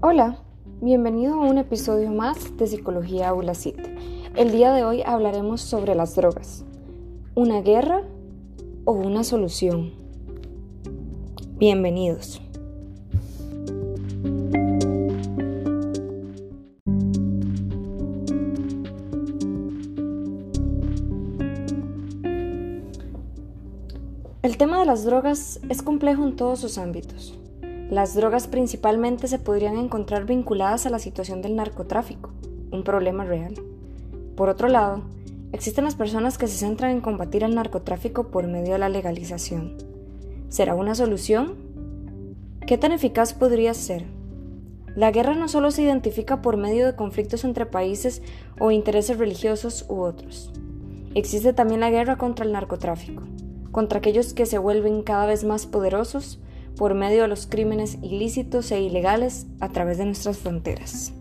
Hola, bienvenido a un episodio más de Psicología Aulacit. El día de hoy hablaremos sobre las drogas. ¿Una guerra o una solución? Bienvenidos. El tema de las drogas es complejo en todos sus ámbitos. Las drogas principalmente se podrían encontrar vinculadas a la situación del narcotráfico, un problema real. Por otro lado, existen las personas que se centran en combatir el narcotráfico por medio de la legalización. ¿Será una solución? ¿Qué tan eficaz podría ser? La guerra no solo se identifica por medio de conflictos entre países o intereses religiosos u otros. Existe también la guerra contra el narcotráfico contra aquellos que se vuelven cada vez más poderosos por medio de los crímenes ilícitos e ilegales a través de nuestras fronteras.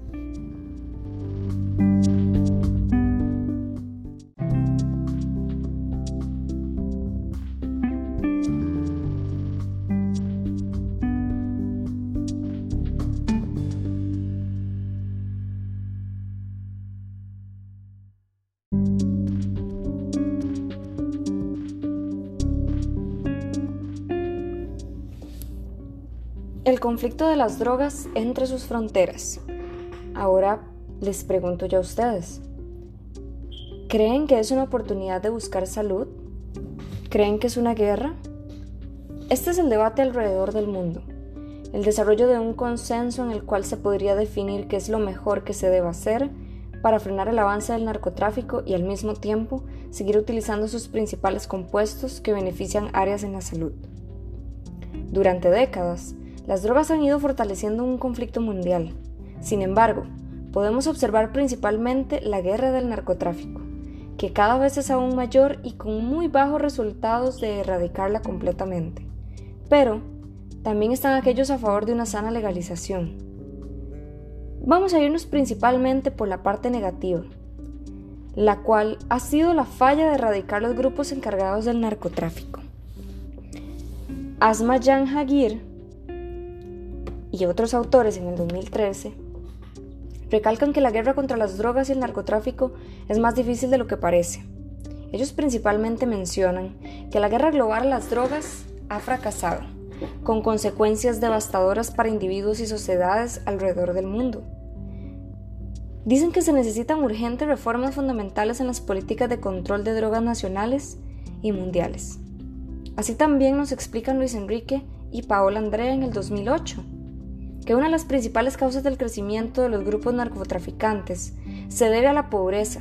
El conflicto de las drogas entre sus fronteras. Ahora les pregunto yo a ustedes. ¿Creen que es una oportunidad de buscar salud? ¿Creen que es una guerra? Este es el debate alrededor del mundo. El desarrollo de un consenso en el cual se podría definir qué es lo mejor que se debe hacer para frenar el avance del narcotráfico y al mismo tiempo seguir utilizando sus principales compuestos que benefician áreas en la salud. Durante décadas, las drogas han ido fortaleciendo un conflicto mundial. Sin embargo, podemos observar principalmente la guerra del narcotráfico, que cada vez es aún mayor y con muy bajos resultados de erradicarla completamente. Pero también están aquellos a favor de una sana legalización. Vamos a irnos principalmente por la parte negativa, la cual ha sido la falla de erradicar los grupos encargados del narcotráfico. Asma Jan Hagir y otros autores en el 2013 recalcan que la guerra contra las drogas y el narcotráfico es más difícil de lo que parece. Ellos principalmente mencionan que la guerra global a las drogas ha fracasado, con consecuencias devastadoras para individuos y sociedades alrededor del mundo. Dicen que se necesitan urgentes reformas fundamentales en las políticas de control de drogas nacionales y mundiales. Así también nos explican Luis Enrique y Paola Andrea en el 2008 que una de las principales causas del crecimiento de los grupos narcotraficantes se debe a la pobreza,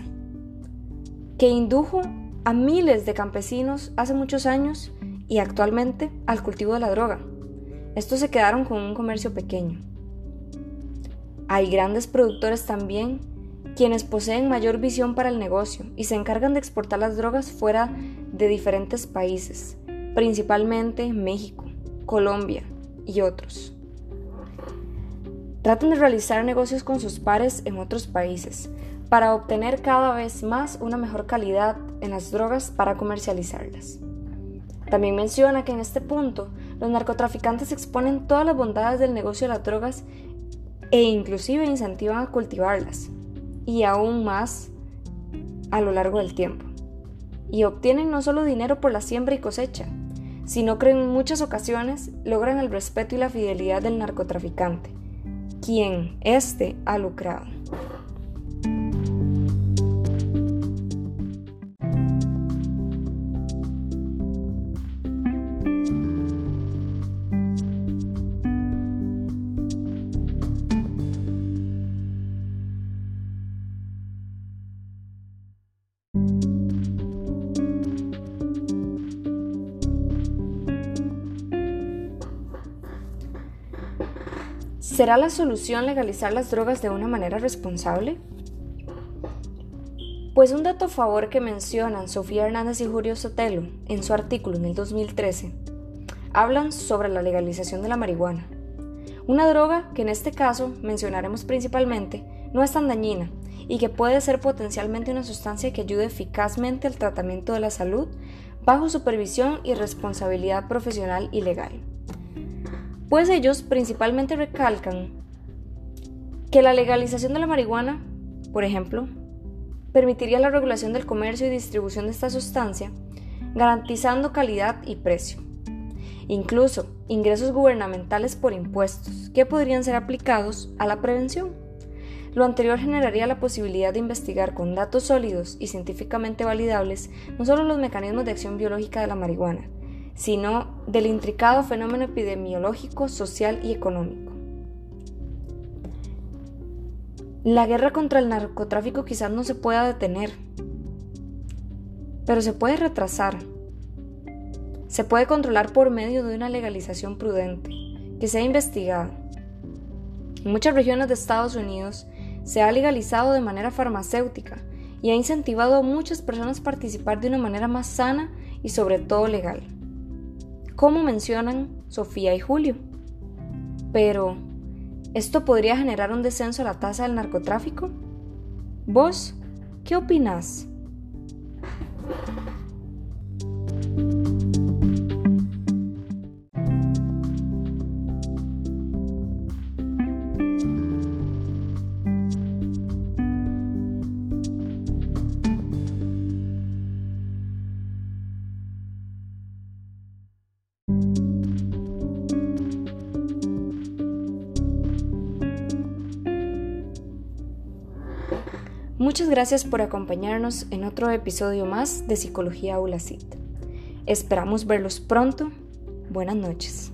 que indujo a miles de campesinos hace muchos años y actualmente al cultivo de la droga. Estos se quedaron con un comercio pequeño. Hay grandes productores también quienes poseen mayor visión para el negocio y se encargan de exportar las drogas fuera de diferentes países, principalmente México, Colombia y otros. Tratan de realizar negocios con sus pares en otros países para obtener cada vez más una mejor calidad en las drogas para comercializarlas. También menciona que en este punto los narcotraficantes exponen todas las bondades del negocio de las drogas e inclusive incentivan a cultivarlas y aún más a lo largo del tiempo. Y obtienen no solo dinero por la siembra y cosecha, sino que en muchas ocasiones logran el respeto y la fidelidad del narcotraficante quien éste ha lucrado. ¿Será la solución legalizar las drogas de una manera responsable? Pues un dato a favor que mencionan Sofía Hernández y Julio Sotelo en su artículo en el 2013 hablan sobre la legalización de la marihuana. Una droga que en este caso mencionaremos principalmente no es tan dañina y que puede ser potencialmente una sustancia que ayude eficazmente al tratamiento de la salud bajo supervisión y responsabilidad profesional y legal pues ellos principalmente recalcan que la legalización de la marihuana, por ejemplo, permitiría la regulación del comercio y distribución de esta sustancia, garantizando calidad y precio. Incluso ingresos gubernamentales por impuestos, que podrían ser aplicados a la prevención. Lo anterior generaría la posibilidad de investigar con datos sólidos y científicamente validables no solo los mecanismos de acción biológica de la marihuana, sino del intricado fenómeno epidemiológico, social y económico. La guerra contra el narcotráfico quizás no se pueda detener, pero se puede retrasar. Se puede controlar por medio de una legalización prudente, que sea investigada. En muchas regiones de Estados Unidos se ha legalizado de manera farmacéutica y ha incentivado a muchas personas a participar de una manera más sana y sobre todo legal, como mencionan Sofía y Julio. Pero, ¿Esto podría generar un descenso a la tasa del narcotráfico? ¿Vos qué opinás? Muchas gracias por acompañarnos en otro episodio más de Psicología ULACIT. Esperamos verlos pronto. Buenas noches.